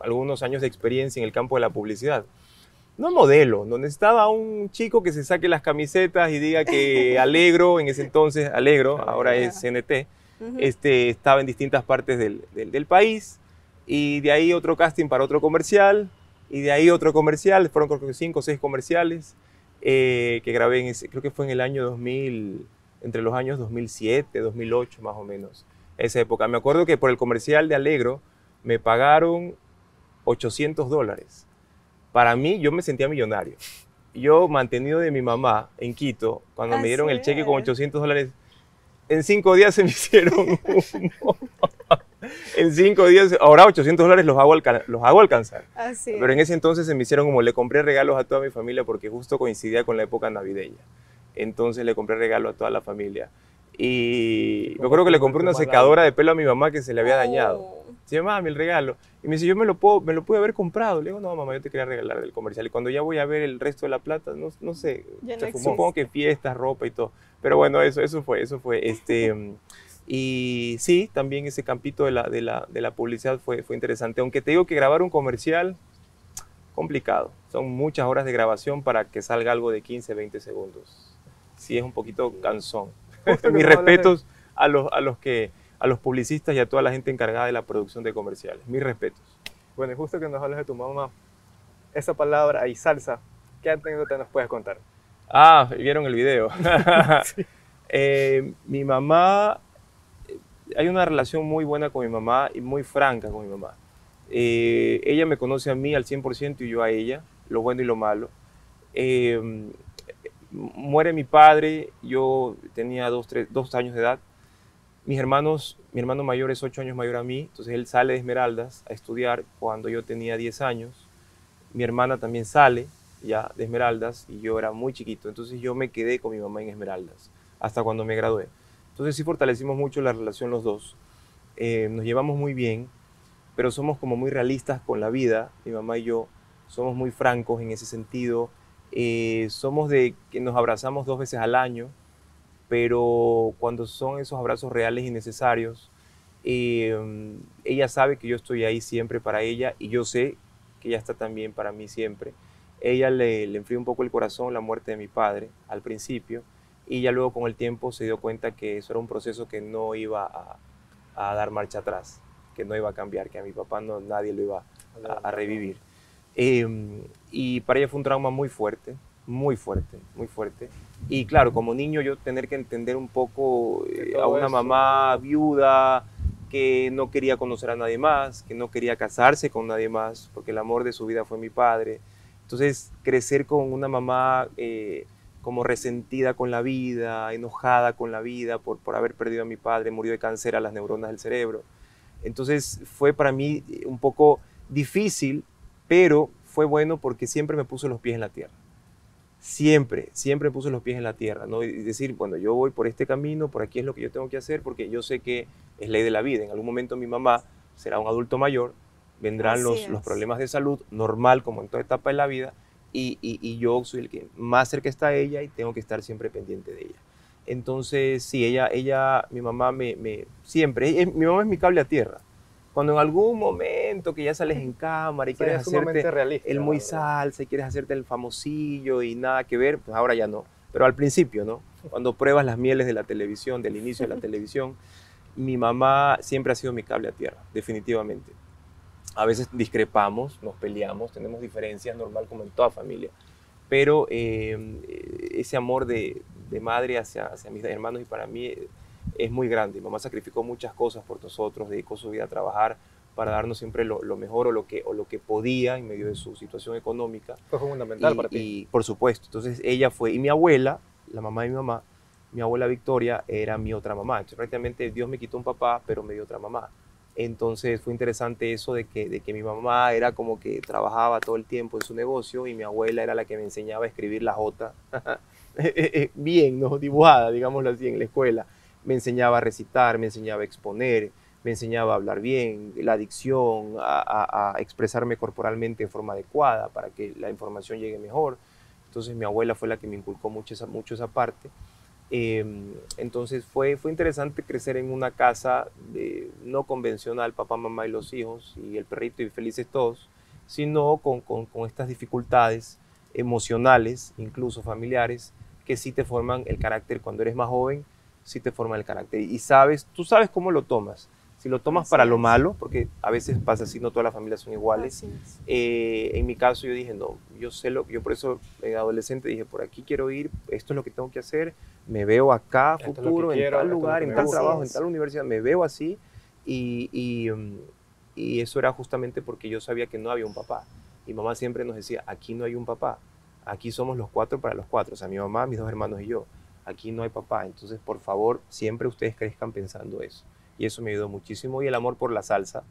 [SPEAKER 3] algunos años de experiencia en el campo de la publicidad. No modelo, donde estaba un chico que se saque las camisetas y diga que Alegro, en ese entonces Alegro, ahora es CNT, este, estaba en distintas partes del, del, país y de ahí otro casting para otro comercial y de ahí otro comercial, fueron creo que cinco o seis comerciales eh, que grabé, en ese, creo que fue en el año 2000, entre los años 2007, 2008 más o menos, esa época. Me acuerdo que por el comercial de Alegro me pagaron 800 dólares. Para mí, yo me sentía millonario. Yo, mantenido de mi mamá en Quito, cuando me dieron el cheque con 800 dólares, en cinco días se me hicieron en cinco días, ahora 800 dólares los hago, los hago alcanzar. Pero en ese entonces se me hicieron como le compré regalos a toda mi familia porque justo coincidía con la época navideña. Entonces le compré regalo a toda la familia. Y me acuerdo que le compré una secadora de pelo a mi mamá que se le había dañado. Oh. Se llama mi regalo. Y me dice, yo me lo, puedo, me lo pude haber comprado. Le digo, no, mamá, yo te quería regalar del comercial. Y cuando ya voy a ver el resto de la plata, no, no sé, se fumó que fiestas, ropa y todo. Pero bueno, eso, eso fue, eso fue. Este, y sí, también ese campito de la, de la, de la publicidad fue, fue interesante. Aunque te digo que grabar un comercial, complicado. Son muchas horas de grabación para que salga algo de 15, 20 segundos. Sí, es un poquito cansón. Mis respetos a los, a los que a los publicistas y a toda la gente encargada de la producción de comerciales. Mis respetos.
[SPEAKER 6] Bueno, y justo que nos hablas de tu mamá, esa palabra y salsa, ¿qué anécdota nos puedes contar?
[SPEAKER 3] Ah, vieron el video. Eh, mi mamá, hay una relación muy buena con mi mamá y muy franca con mi mamá. Eh, ella me conoce a mí al 100% y yo a ella, lo bueno y lo malo. muere mi padre, yo tenía dos, dos años de edad mis hermanos, mi hermano mayor es 8 años mayor a mí, entonces él sale de Esmeraldas a estudiar cuando yo tenía 10 años. Mi hermana también sale ya de Esmeraldas y yo era muy chiquito, entonces yo me quedé con mi mamá en Esmeraldas hasta cuando me gradué. Entonces sí fortalecimos mucho la relación los dos. Eh, nos llevamos muy bien, pero somos como muy realistas con la vida, mi mamá y yo. Somos muy francos en ese sentido. Eh, somos de que nos abrazamos dos veces al año, pero cuando son esos abrazos reales y necesarios, em, ella sabe que yo estoy ahí siempre para ella y yo sé que ella está también para mí siempre. Ella le, le enfrió un poco el corazón la muerte de mi padre al principio y ya luego con el tiempo se dio cuenta que eso era un proceso que no iba a, a dar marcha atrás, que no iba a cambiar, que a mi papá no, nadie lo iba a, revivir. Em, y para ella fue un trauma muy fuerte, muy fuerte, muy fuerte. Y claro, como niño yo tener que entender un poco eh, a una mamá viuda que no quería conocer a nadie más, que no quería casarse con nadie más, porque el amor de su vida fue mi padre. Entonces, crecer con una mamá eh, como resentida con la vida, enojada con la vida por, por haber perdido a mi padre, murió de cáncer a las neuronas del cerebro. Entonces, fue para mí un poco difícil, pero fue bueno porque siempre me puso los pies en la tierra siempre, siempre puse los pies en la tierra, ¿no? Y decir, bueno, yo voy por este camino, por aquí es lo que yo tengo que hacer, porque yo sé que es ley de la vida. En algún momento mi mamá será un adulto mayor, vendrán los, los, problemas de salud, normal como en toda etapa de la vida, y, y, yo soy el que más cerca está a ella y tengo que estar siempre pendiente de ella. Entonces, sí, ella, ella mi mamá me, me siempre, mi mamá es mi cable a tierra. Cuando en algún momento que ya sales en cámara y quieres hacerte el muy salsa y quieres hacerte el famosillo y nada que ver, pues ahora ya no. Pero al principio, ¿no? Cuando pruebas las mieles de la televisión, del inicio de la televisión, mi mamá siempre ha sido mi cable a tierra, definitivamente. A veces discrepamos, nos peleamos, tenemos diferencias, normal como en toda familia. Pero eh, ese amor de, de madre hacia, hacia mis hermanos y para mí es muy grande. Mi mamá sacrificó muchas cosas por nosotros, dedicó su vida a trabajar para darnos siempre lo, mejor o lo, que, o lo que podía en medio de su situación económica.
[SPEAKER 6] Fue fundamental para ti.
[SPEAKER 3] Y por supuesto, entonces ella fue, y mi abuela, la mamá de mi mamá, mi abuela Victoria era mi otra mamá. Entonces prácticamente Dios me quitó un papá, pero me dio otra mamá. Entonces fue interesante eso de que, de que mi mamá era como que trabajaba todo el tiempo en su negocio y mi abuela era la que me enseñaba a escribir la J bien, ¿no? dibujada, digámoslo así, en la escuela. Me enseñaba a recitar, me enseñaba a exponer, me enseñaba a hablar bien, la dicción, a, a expresarme corporalmente de forma adecuada para que la información llegue mejor. Entonces mi abuela fue la que me inculcó mucho esa, mucho esa parte. Em, entonces fue, fue interesante crecer en una casa no convencional, papá, mamá y los hijos, y el perrito y felices todos, sino con, con, con, estas dificultades emocionales, incluso familiares, que sí te forman el carácter cuando eres más joven, sí te forman el carácter. Y sabes, tú sabes cómo lo tomas. Si lo tomas para lo malo, porque a veces pasa así, no todas las familias son iguales. Eh, en mi caso yo dije, no, yo sé lo yo por eso en adolescente dije, por aquí quiero ir, esto es lo que tengo que hacer, me veo acá, futuro, en tal lugar, en tal trabajo, en tal universidad, me veo así. Y, y, mm, y, eso era justamente porque yo sabía que no había un papá. Mi mamá siempre nos decía, aquí no hay un papá, aquí somos los cuatro para los cuatro, o sea, mi mamá, mis dos hermanos y yo, aquí no hay papá. Entonces, por favor, siempre ustedes crezcan pensando eso y eso me ayudó muchísimo. Y el amor por la salsa.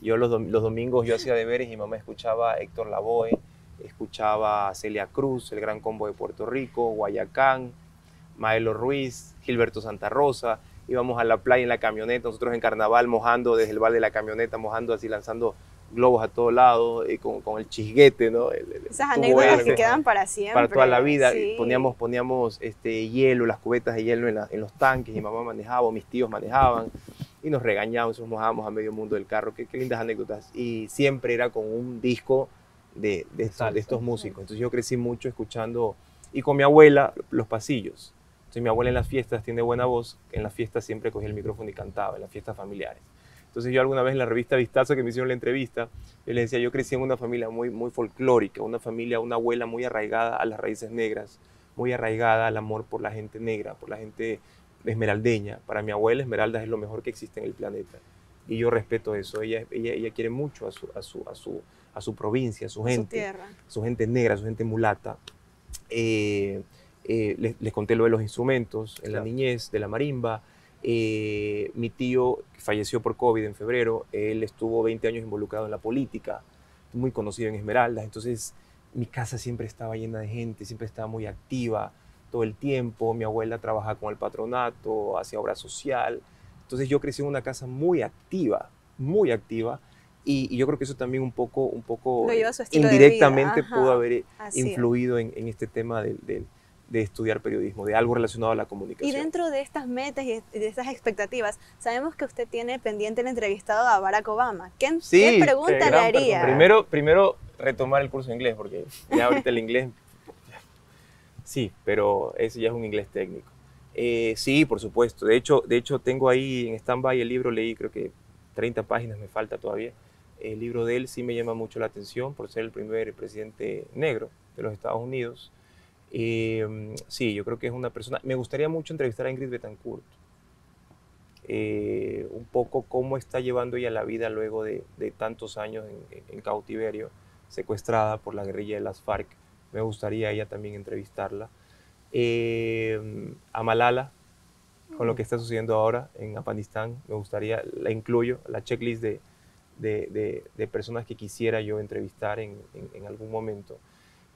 [SPEAKER 3] Yo los, los domingos yo hacía deberes y mamá escuchaba a Héctor Lavoe, escuchaba a Celia Cruz, el Gran Combo de Puerto Rico, Guayacán, Maelo Ruiz, Gilberto Santa Rosa. Íbamos a la playa en la camioneta, nosotros en carnaval mojando desde el bar de la camioneta, mojando así, lanzando globos a todos lados, y con, con, el chisguete, ¿no?
[SPEAKER 2] Esas anécdotas que quedan para siempre.
[SPEAKER 3] Para toda la vida. Poníamos, poníamos este, hielo, las cubetas de hielo en, en, los tanques, mi mamá manejaba, mis tíos manejaban, y nos regañábamos, nos mojábamos a medio mundo del carro. Qué, qué lindas anécdotas. Y siempre era con un disco de, de, estos, de estos músicos. Entonces yo crecí mucho escuchando, y con mi abuela, los pasillos. Entonces mi abuela en las fiestas tiene buena voz, en las fiestas siempre cogía el micrófono y cantaba, en las fiestas familiares. Entonces yo alguna vez en la revista Vistazo que me hicieron la entrevista, yo les decía, yo crecí en una familia muy, muy folclórica, una familia, una abuela muy arraigada a las raíces negras, muy arraigada al amor por la gente negra, por la gente esmeraldeña. Para mi abuela Esmeralda es lo mejor que existe en el planeta. Y yo respeto eso. Ella, ella, ella quiere mucho a su, a, su, a, su, a su provincia, a su gente, su, su gente negra, su gente mulata. Eh, eh, les, les, conté lo de los instrumentos en la niñez, de la marimba, eh, mi tío falleció por COVID en febrero, él estuvo 20 años involucrado en la política, muy conocido en Esmeraldas, entonces mi casa siempre estaba llena de gente, siempre estaba muy activa todo el tiempo, mi abuela trabajaba con el patronato, hacía obra social, entonces yo crecí en una casa muy activa, muy activa, y, yo creo que eso también un poco, un poco indirectamente pudo haber influido en, en, este tema del, del de estudiar periodismo, de algo relacionado a la comunicación.
[SPEAKER 2] Y dentro de estas metas y de estas expectativas, sabemos que usted tiene pendiente el entrevistado a Barack Obama. ¿Qué, ¿qué pregunta le haría?
[SPEAKER 3] Primero, primero retomar el curso de inglés, porque ya ahorita el inglés... Sí, pero ese ya es un inglés técnico. Eh, sí, por supuesto. De hecho, de hecho, tengo ahí en stand-by el libro, leí creo que 30 páginas, me falta todavía. El libro de él sí me llama mucho la atención por ser el primer presidente negro de los Estados Unidos. Eh, sí, yo creo que es una persona. Me gustaría mucho entrevistar a Ingrid Betancourt. Eh, un poco cómo está llevando ella la vida luego de, tantos años en, cautiverio, secuestrada por la guerrilla de las FARC. Me gustaría ella también entrevistarla. Eh, a Malala, con lo que está sucediendo ahora en Afganistán, me gustaría, la incluyo, la checklist de, de, personas que quisiera yo entrevistar en, en algún momento.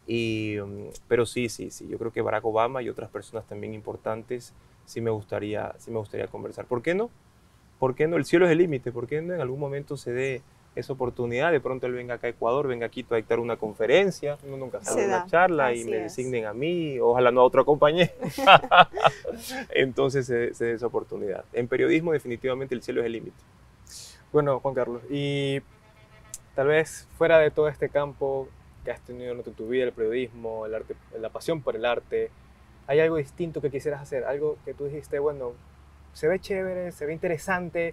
[SPEAKER 3] Y, mm, pero sí, sí, sí, yo creo que Barack Obama y otras personas también importantes sí me gustaría, sí me gustaría conversar. ¿Por qué no? ¿Por qué no? El cielo es el límite. ¿Por qué no en algún momento se dé esa oportunidad? De pronto él venga acá a Ecuador, venga aquí a dictar una conferencia, uno nunca sabe una charla y me designen a mí, ojalá no a otro compañero. Entonces se, se dé esa oportunidad. En periodismo definitivamente el cielo es el límite.
[SPEAKER 6] Bueno, Juan Carlos, y tal vez fuera de todo este campo, que has tenido en tu vida, el periodismo, el arte, la pasión por el arte, ¿hay algo distinto que quisieras hacer? Algo que tú dijiste, bueno, se ve chévere, se ve interesante,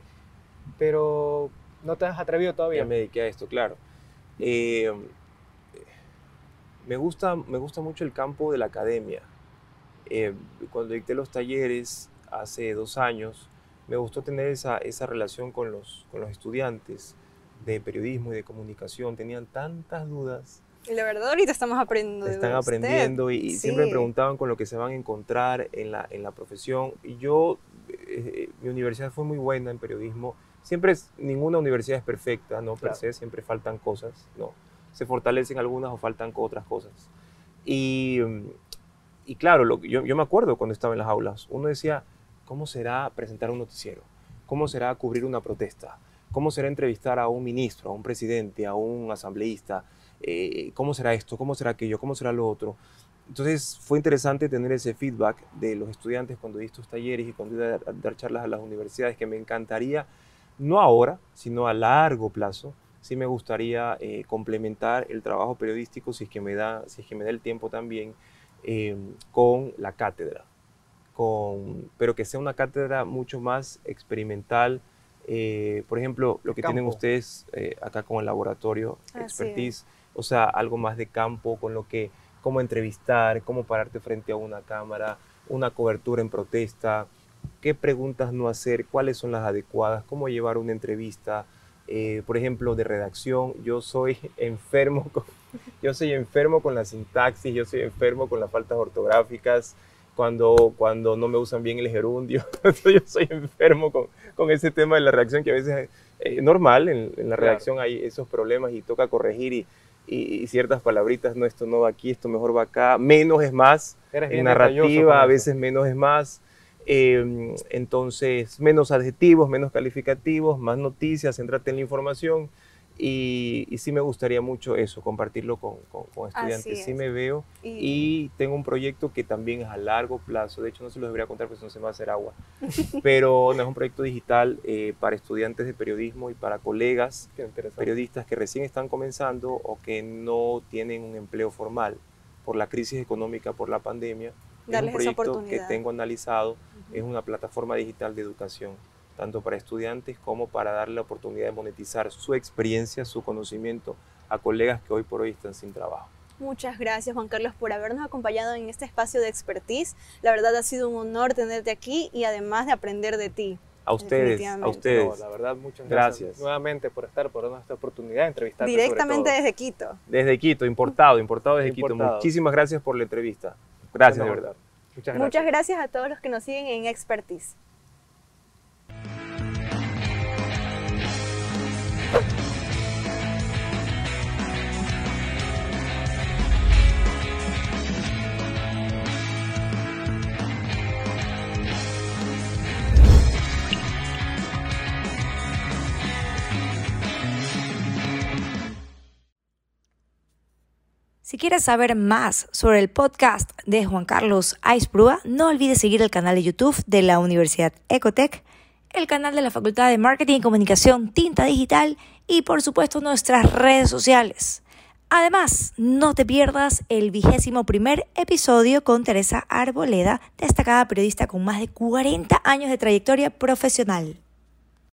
[SPEAKER 6] pero no te has atrevido todavía.
[SPEAKER 3] Ya me dediqué a esto, claro. Eh, me, gusta, me gusta mucho el campo de la academia. Eh, cuando dicté los talleres hace dos años, me gustó tener esa, esa relación con los, con los estudiantes de periodismo y de comunicación. Tenían tantas dudas.
[SPEAKER 2] Y la verdad, ahorita estamos aprendiendo.
[SPEAKER 3] Están aprendiendo y, siempre me preguntaban con lo que se van a encontrar en la, en la profesión. Y yo, eh, mi universidad fue muy buena en periodismo. Siempre es, ninguna universidad es perfecta, ¿no? Per se, siempre faltan cosas, ¿no? Se fortalecen algunas o faltan otras cosas. Y, y claro, lo, yo, yo me acuerdo cuando estaba en las aulas, uno decía, ¿cómo será presentar un noticiero? ¿Cómo será cubrir una protesta? ¿Cómo será entrevistar a un ministro, a un presidente, a un asambleísta? Eh, ¿Cómo será esto? ¿Cómo será aquello? ¿Cómo será lo otro? Entonces fue interesante tener ese feedback de los estudiantes cuando di estos talleres y cuando iba a dar charlas a las universidades, que me encantaría, no ahora, sino a largo plazo, sí me gustaría eh, complementar el trabajo periodístico, si es que me da, si es que me da el tiempo también, eh, con la cátedra con, pero que sea una cátedra mucho más experimental. Eh, por ejemplo, lo que tienen ustedes eh, acá con el laboratorio, expertise, o sea, algo más de campo, con lo que, cómo entrevistar, cómo pararte frente a una cámara, una cobertura en protesta, qué preguntas no hacer, cuáles son las adecuadas, cómo llevar una entrevista, eh, por ejemplo, de redacción. Yo soy enfermo con, yo soy enfermo con la sintaxis, yo soy enfermo con las faltas ortográficas cuando, cuando no me usan bien el gerundio. yo soy enfermo con, con, ese tema de la reacción que a veces es normal, en, la redacción hay esos problemas y toca corregir y, y, ciertas palabritas, no, esto no va aquí, esto mejor va acá, menos es más, en narrativa a veces menos es más. Em, entonces, menos adjetivos, menos calificativos, más noticias, céntrate en la información. Y, sí me gustaría mucho eso, compartirlo con, con, estudiantes. Sí me veo y... tengo un proyecto que también es a largo plazo. De hecho, no se los debería contar porque no se me va a hacer agua. Pero no es un proyecto digital eh, para estudiantes de periodismo y para colegas periodistas que recién están comenzando o que no tienen un empleo formal por la crisis económica, por la pandemia. es un proyecto que tengo analizado. Es una plataforma digital de educación tanto para estudiantes como para darle la oportunidad de monetizar su experiencia, su conocimiento a colegas que hoy por hoy están sin trabajo.
[SPEAKER 2] Muchas gracias Juan Carlos por habernos acompañado en este espacio de expertise. La verdad ha sido un honor tenerte aquí y además de aprender de ti.
[SPEAKER 3] A ustedes, a ustedes.
[SPEAKER 6] la verdad, muchas gracias. nuevamente por estar, por darnos esta oportunidad de entrevistar.
[SPEAKER 2] Directamente desde Quito.
[SPEAKER 3] Desde Quito, importado, importado desde Quito. Muchísimas gracias por la entrevista. Gracias, de verdad.
[SPEAKER 2] Muchas gracias. Muchas gracias a todos los que nos siguen en Expertise.
[SPEAKER 1] Si quieres saber más sobre el podcast de Juan Carlos Aisprúa, no olvides seguir el canal de YouTube de la Universidad Ecotech, el canal de la Facultad de Marketing y Comunicación Tinta Digital y por supuesto nuestras redes sociales. Además, no te pierdas el vigésimo primer episodio con Teresa Arboleda, destacada periodista con más de 40 años de trayectoria profesional.